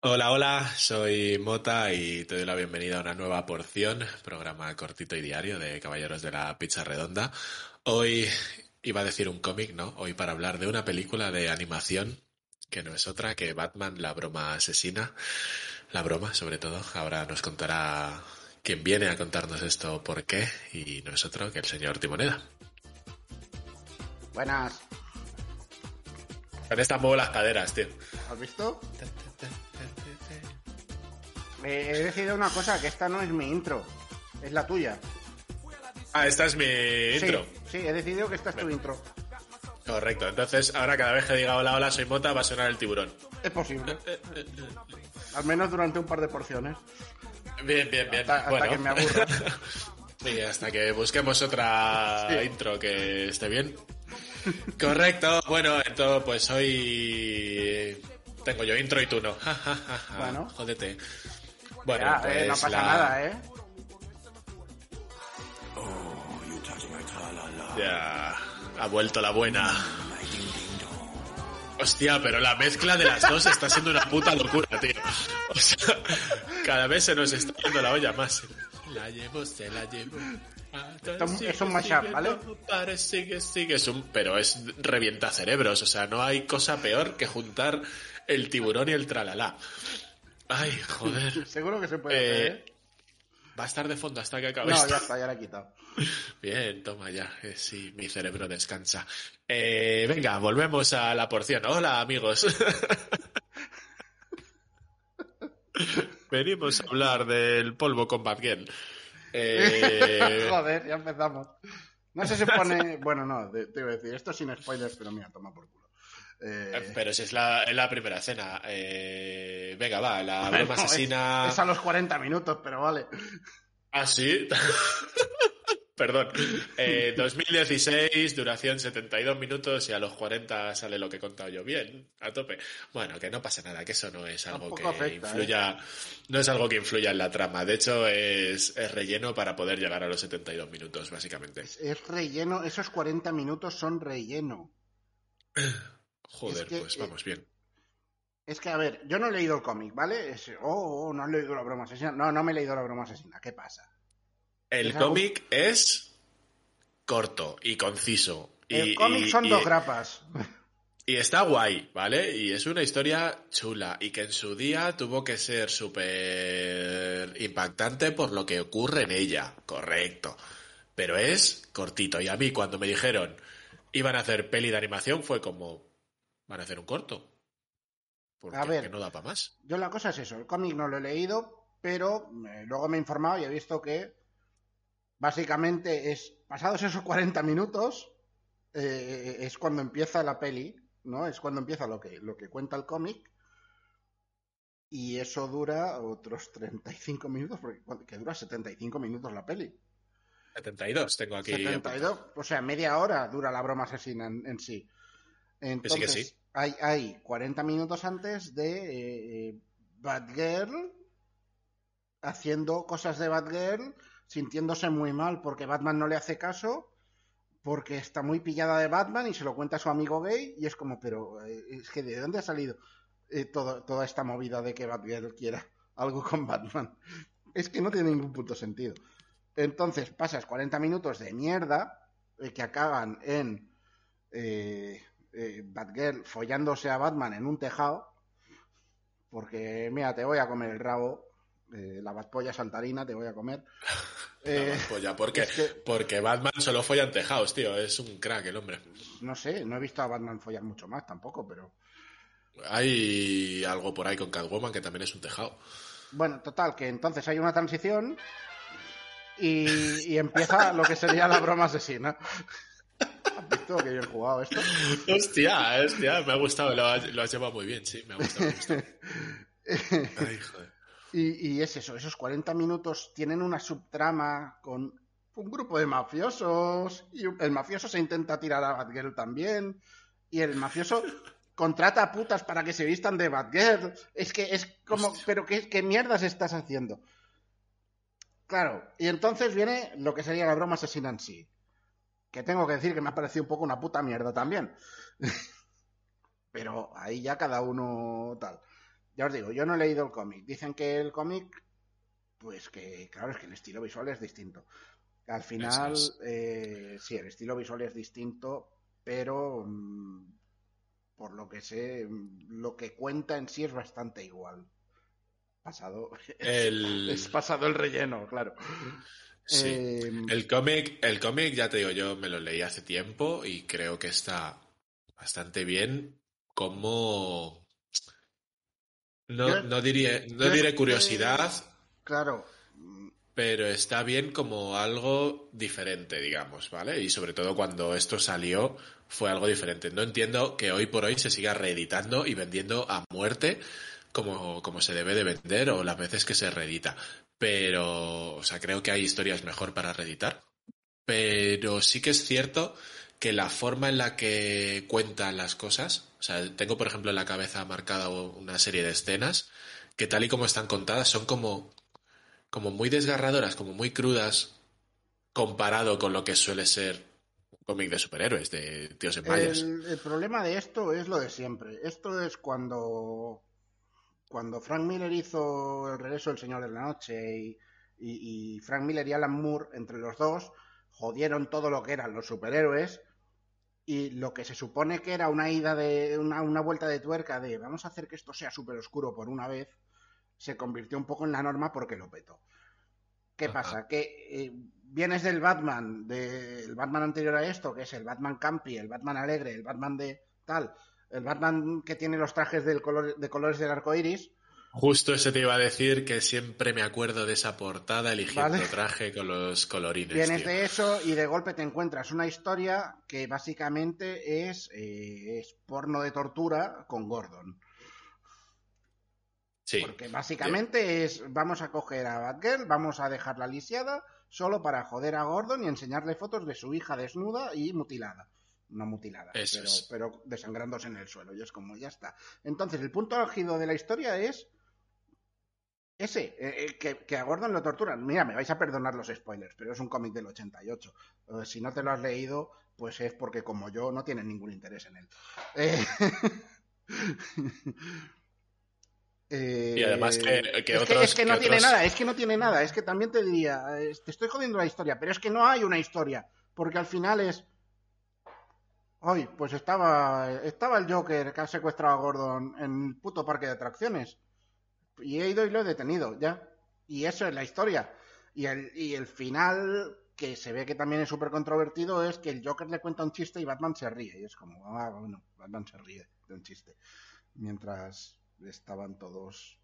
Hola, hola, soy Mota y te doy la bienvenida a una nueva porción, programa cortito y diario de Caballeros de la Pizza Redonda. Hoy iba a decir un cómic, ¿no? Hoy para hablar de una película de animación que no es otra que Batman, la broma asesina. La broma, sobre todo. Ahora nos contará quien viene a contarnos esto por qué y no es otro que el señor Timoneda. Buenas. Con estas muevo las caderas, tío. ¿Has visto? Eh, he decidido una cosa, que esta no es mi intro, es la tuya. Ah, esta es mi intro. Sí, sí, he decidido que esta es tu intro. Correcto, entonces ahora cada vez que diga hola, hola, soy Mota, va a sonar el tiburón. Es posible. Al menos durante un par de porciones. Bien, bien, bien. Hasta, hasta bueno. que me aburra. Y hasta que busquemos otra Sí. intro que esté bien. Correcto, bueno, entonces pues hoy tengo yo intro y tú no. Ja, ja, ja, ja. Bueno. Jódete. Bueno, Ya, pues eh, no pasa la- nada, ¿eh? Ya ha vuelto la buena. Hostia, pero la mezcla de las dos está siendo una puta locura, tío. O sea, cada vez se nos está yendo la olla más. La llevo, se la llevo. Esto es un mashup, ¿vale? Sigue, sigue. Es un, pero es revienta cerebros. O sea, no hay cosa peor que juntar el tiburón y el tralala. Ay, joder. Seguro que se puede Eh, hacer, ¿eh? Va a estar de fondo hasta que acabe No, esto. ya está, ya la he quitado. Bien, toma ya. Eh, sí, mi cerebro descansa. Eh, venga, volvemos a la porción. Hola, amigos. Venimos a hablar del polvo con Batgirl. Eh, Joder, ya empezamos. No se supone... Bueno, no, te te iba a decir, esto sin spoilers, pero mira, toma por culo. Eh, pero si es la, es la primera escena. Eh, venga, va, la broma es- asesina. Es, a los 40 minutos, pero vale. Ah, sí. Perdón. Eh, 2016, duración 72 minutos y a los 40 sale lo que he contado yo. Bien, a tope. Bueno, que no pasa nada, que eso no es algo que ¿eh? influya, no es algo que influya en la trama. De hecho, es, es relleno para poder llegar a los 72 minutos, básicamente. Es relleno, esos 40 minutos son relleno. Joder, es que, pues eh, vamos bien. Es que, a ver, yo no he leído el cómic, ¿vale? Es- oh, oh, no he leído la broma asesina. No, no me he leído la broma asesina. ¿Qué pasa? El cómic es corto y conciso. El y, cómic y- son y- dos grapas. Y está guay, ¿vale? Y es una historia chula y que en su día tuvo que ser súper impactante por lo que ocurre en ella, correcto. Pero es cortito. Y a mí cuando me dijeron iban a hacer peli de animación fue como, van a hacer un corto. Porque A ver. que no da para más. Yo la cosa es eso, el cómic no lo he leído, pero eh, luego me he informado y he visto que básicamente es, pasados esos 40 minutos, eh, es cuando empieza la peli, ¿no? Es cuando empieza lo que, lo que cuenta el cómic. Y eso dura otros 35 minutos, porque que dura 75 minutos la peli. 72 tengo aquí. 72, o sea, media hora dura la broma asesina en, en sí. Entonces, sí. Hay, hay 40 minutos antes de eh, Batgirl haciendo cosas de Batgirl, sintiéndose muy mal porque Batman no le hace caso, porque está muy pillada de Batman y se lo cuenta a su amigo gay y es como, pero eh, es que ¿de dónde ha salido eh, todo- toda esta movida de que Batgirl quiera algo con Batman. Es que no tiene ningún puto sentido. Entonces pasas 40 minutos de mierda eh, que acaban en eh, eh, Batgirl follándose a Batman en un tejado. Porque, mira, te voy a comer el rabo. Eh, la Batpolla saltarina te voy a comer. Eh, porque, es que- porque Batman solo follan tejados, tío. Es un crack el hombre. no sé, no he visto a Batman follar mucho más tampoco, pero. Hay algo por ahí con Catwoman que también es un tejado. Bueno, total, que entonces hay una transición y, y empieza lo que sería la broma asesina. ¿Has visto que bien jugado esto? Hostia, hostia, me ha gustado. Lo has, lo has llevado muy bien, sí, me ha gustado. me ha gustado. Ay, joder. Y, y es eso, esos 40 minutos tienen una subtrama con un grupo de mafiosos y el mafioso se intenta tirar a Batgirl también y el mafioso contrata a putas para que se vistan de Batgirl. Es que es como, Hostia. pero ¿qué, qué mierdas estás haciendo? Claro, y entonces viene lo que sería la broma asesina en sí. Que tengo que decir que me ha parecido un poco una puta mierda también. Pero ahí ya cada uno tal. Ya os digo, yo no he leído el cómic. Dicen que el cómic, pues que, claro, es que el estilo visual es distinto. Al final, eh, sí, el estilo visual es distinto, pero mm, por lo que sé, mm, lo que cuenta en sí es bastante igual. Pasado, El, es pasado el relleno, claro. sí. Eh, El cómic, el cómic, ya te digo, yo me lo leí hace tiempo y creo que está bastante bien como... No, Yo- no diré, no yo diré curiosidad, claro, pero está bien como algo diferente, digamos, ¿vale? Y sobre todo cuando esto salió fue algo diferente. No entiendo que hoy por hoy se siga reeditando y vendiendo a muerte como, como se debe de vender o las veces que se reedita. Pero, o sea, creo que hay historias mejor para reeditar. Pero sí que es cierto que la forma en la que cuentan las cosas, o sea, tengo por ejemplo en la cabeza marcada una serie de escenas que tal y como están contadas son como como muy desgarradoras, como muy crudas, comparado con lo que suele ser un cómic de superhéroes, de tíos en vallas. El, problema de esto es lo de siempre. Esto es cuando, cuando Frank Miller hizo El regreso del Señor de la Noche y Frank Miller y Alan Moore, entre los dos, jodieron todo lo que eran los superhéroes y lo que se supone que era una ida de una, una vuelta de tuerca de vamos a hacer que esto sea súper oscuro por una vez, se convirtió un poco en la norma porque lo petó. ¿Qué Ajá. pasa? Que eh, vienes del Batman, del Batman anterior a esto, que es el Batman Campi, el Batman alegre, el Batman de tal, el Batman que tiene los trajes del color, de colores del arco iris, Justo eso te iba a decir que siempre me acuerdo de esa portada eligiendo Vale. traje con los colorines. vienes tío. de eso y de golpe te encuentras una historia que básicamente es, eh, es porno de tortura con Gordon. Sí, Porque básicamente es, vamos a coger a Batgirl, vamos a dejarla lisiada solo para joder a Gordon y enseñarle fotos de su hija desnuda y mutilada. No mutilada, pero, pero desangrándose en el suelo. Y es como, ya está. Entonces, el punto álgido de la historia es ese, eh, eh, que, que a Gordon lo torturan. Mira, me vais a perdonar los spoilers, pero es un cómic del 88. Eh, si no te lo has leído, pues es porque como yo no tienes ningún interés en él. Eh, eh, Y además que- que es otros- es que no que tiene nada, es que no tiene nada. Es que también te diría, te estoy jodiendo la historia, pero es que no hay una historia. Porque al final es. Hoy, pues estaba, estaba el Joker que ha secuestrado a Gordon en el puto parque de atracciones. Y he ido y lo he detenido, ya. Y eso es la historia. Y el, y el final, que se ve que también es súper controvertido, es que el Joker le cuenta un chiste y Batman se ríe. Y es como, ah, bueno, Batman se ríe de un chiste. Mientras estaban todos.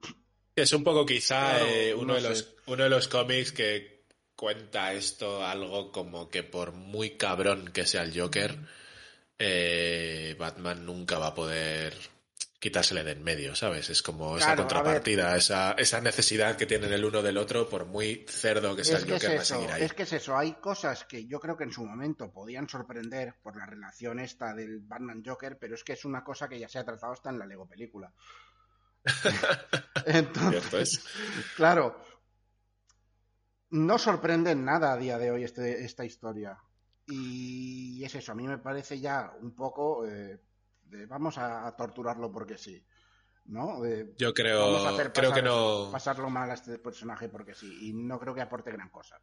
Es un poco quizá Claro, eh, uno, no de los, uno de los cómics que cuenta esto algo como que por muy cabrón que sea el Joker, eh, Batman nunca va a poder quitársele de en medio, ¿sabes? Es como esa Claro, contrapartida, esa, esa necesidad que tienen el uno del otro, por muy cerdo que sea Es el que es Joker, va a eso, seguir ahí. es que es eso. Hay cosas que yo creo que en su momento podían sorprender por la relación esta del Batman Joker, pero es que es una cosa que ya se ha tratado hasta en la Lego película. Entonces, es. claro, no sorprende en nada a día de hoy este, esta historia. Y es eso, a mí me parece ya un poco eh, de vamos a, torturarlo porque sí. ¿no? De, Yo creo, vamos a hacer creo que no. pasarlo mal a este personaje porque sí, y no creo que aporte gran cosa.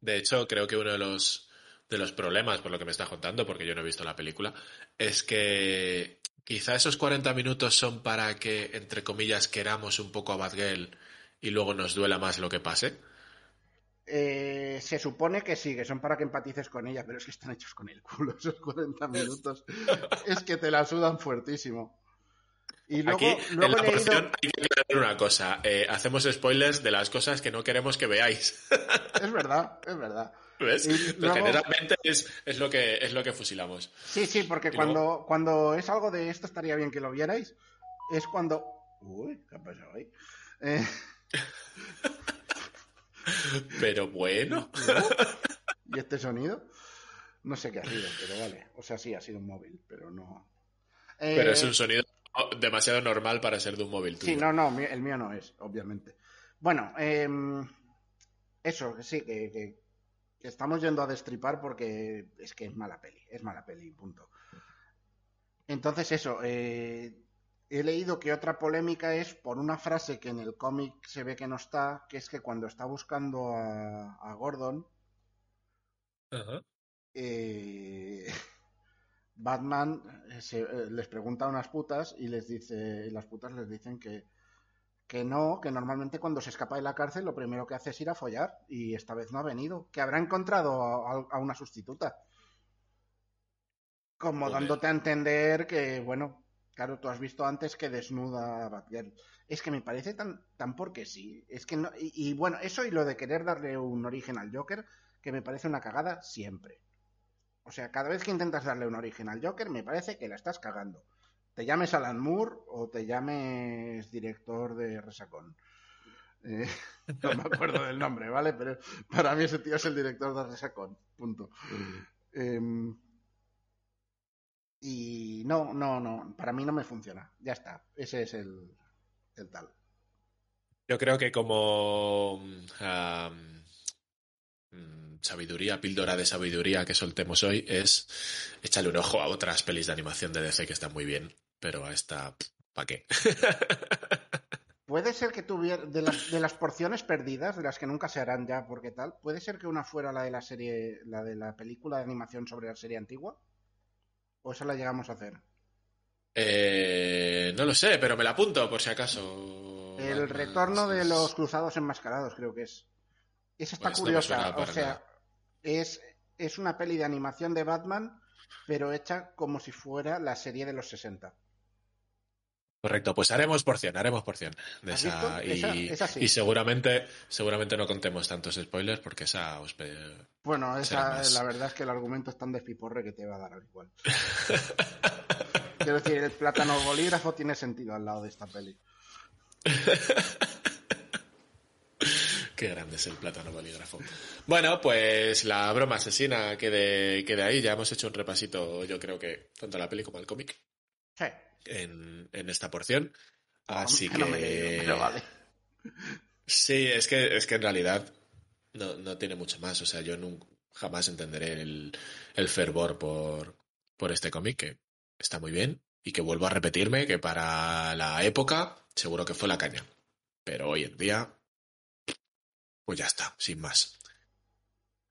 De hecho, creo que uno de los, de los problemas, por lo que me está contando, porque yo no he visto la película, es que quizá esos 40 minutos son para que, entre comillas, queramos un poco a Batgirl y luego nos duela más lo que pase. Eh, se supone que sí, que son para que empatices con ella, pero es que están hechos con el culo esos 40 minutos. es que te la sudan fuertísimo. Y luego, Aquí, luego en la leído... porción, hay que aclarar una cosa. eh, hacemos spoilers de las cosas que no queremos que veáis. Es verdad, es verdad. ¿Ves? Y Pues luego- generalmente es, es, lo que, es lo que fusilamos. Sí, sí, porque Y cuando, luego- cuando es algo de esto estaría bien que lo vierais, es cuando... Uy, ¿qué ha pasado ahí? Eh, Pero bueno. ¿Y este sonido? No sé qué ha sido, pero vale. O sea, sí, ha sido un móvil, pero no... Eh, Pero es un sonido demasiado normal para ser de un móvil tuyo. Sí, no, no, el mío no es, obviamente. Bueno, em, eso, sí, que, que- que estamos yendo a destripar porque es que es mala peli, es mala peli, punto. Entonces, eso, eh, he leído que otra polémica es por una frase que en el cómic se ve que no está, que es que cuando está buscando a, a Gordon, eh, Batman eh, se- eh, les pregunta a unas putas y les dice, y las putas les dicen que, que no, que normalmente cuando se escapa de la cárcel lo primero que hace es ir a follar y esta vez no ha venido, que habrá encontrado a, a una sustituta. Como Joder. dándote a entender que, bueno, claro, tú has visto antes que desnuda a Batgirl. Es que me parece tan, tan porque sí. Es que no, y, bueno, eso y lo de querer darle un origen al Joker, que me parece una cagada siempre. O sea, cada vez que intentas darle un origen al Joker, me parece que la estás cagando. Te llames Alan Moore o te llames director de Resacón. Eh, no me acuerdo del nombre, ¿vale? Pero para mí ese tío es el director de Resacón. Punto. Em, y no, no, no. Para mí no me funciona. Ya está. Ese es el, el tal. Yo creo que como am, mm, sabiduría, píldora de sabiduría que soltemos hoy es echarle un ojo a otras pelis de animación de DC que están muy bien, pero a esta, ¿para qué? Puede ser que tuviera, de las, de las porciones perdidas, de las que nunca se harán ya, porque tal, puede ser que una fuera la de la serie, la de la película de animación sobre la serie antigua. ¿O esa la llegamos a hacer? Eh, no lo sé, pero me la apunto por si acaso. El retorno de los cruzados enmascarados, creo que es. Esa está Pues curiosa. o sea, es, es una peli de animación de Batman, pero hecha como si fuera la serie de los 60. Correcto, pues haremos porción, haremos porción de ¿Has esa, y, Esa- esa sí. y seguramente, seguramente no contemos tantos spoilers porque esa os Bueno, esa, la verdad es que el argumento es tan despiporre que te va a dar al igual. Quiero decir, el plátano bolígrafo tiene sentido al lado de esta peli. Qué grande es el plátano bolígrafo. Bueno, pues la broma asesina quede, quede ahí. Ya hemos hecho un repasito, yo creo que tanto a la peli como al cómic Sí. en, en esta porción. Así no que. pero vale. Sí, es que, es que en realidad no, no tiene mucho más. O sea, yo nunca, jamás entenderé el, el fervor por, por este cómic, que está muy bien. Y que vuelvo a repetirme que para la época seguro que fue la caña. Pero hoy en día, pues ya está, sin más.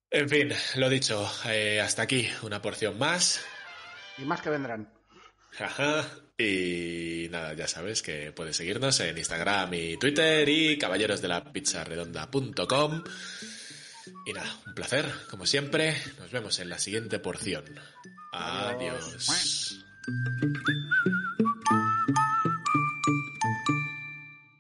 En fin, lo dicho, eh, hasta aquí una porción más. Y más que vendrán. Ajá. Y nada, ya sabes que puedes seguirnos en Instagram y Twitter y caballerosdelapizzaredonda.com. Y nada, un placer, como siempre. Nos vemos en la siguiente porción. Adiós. Adiós.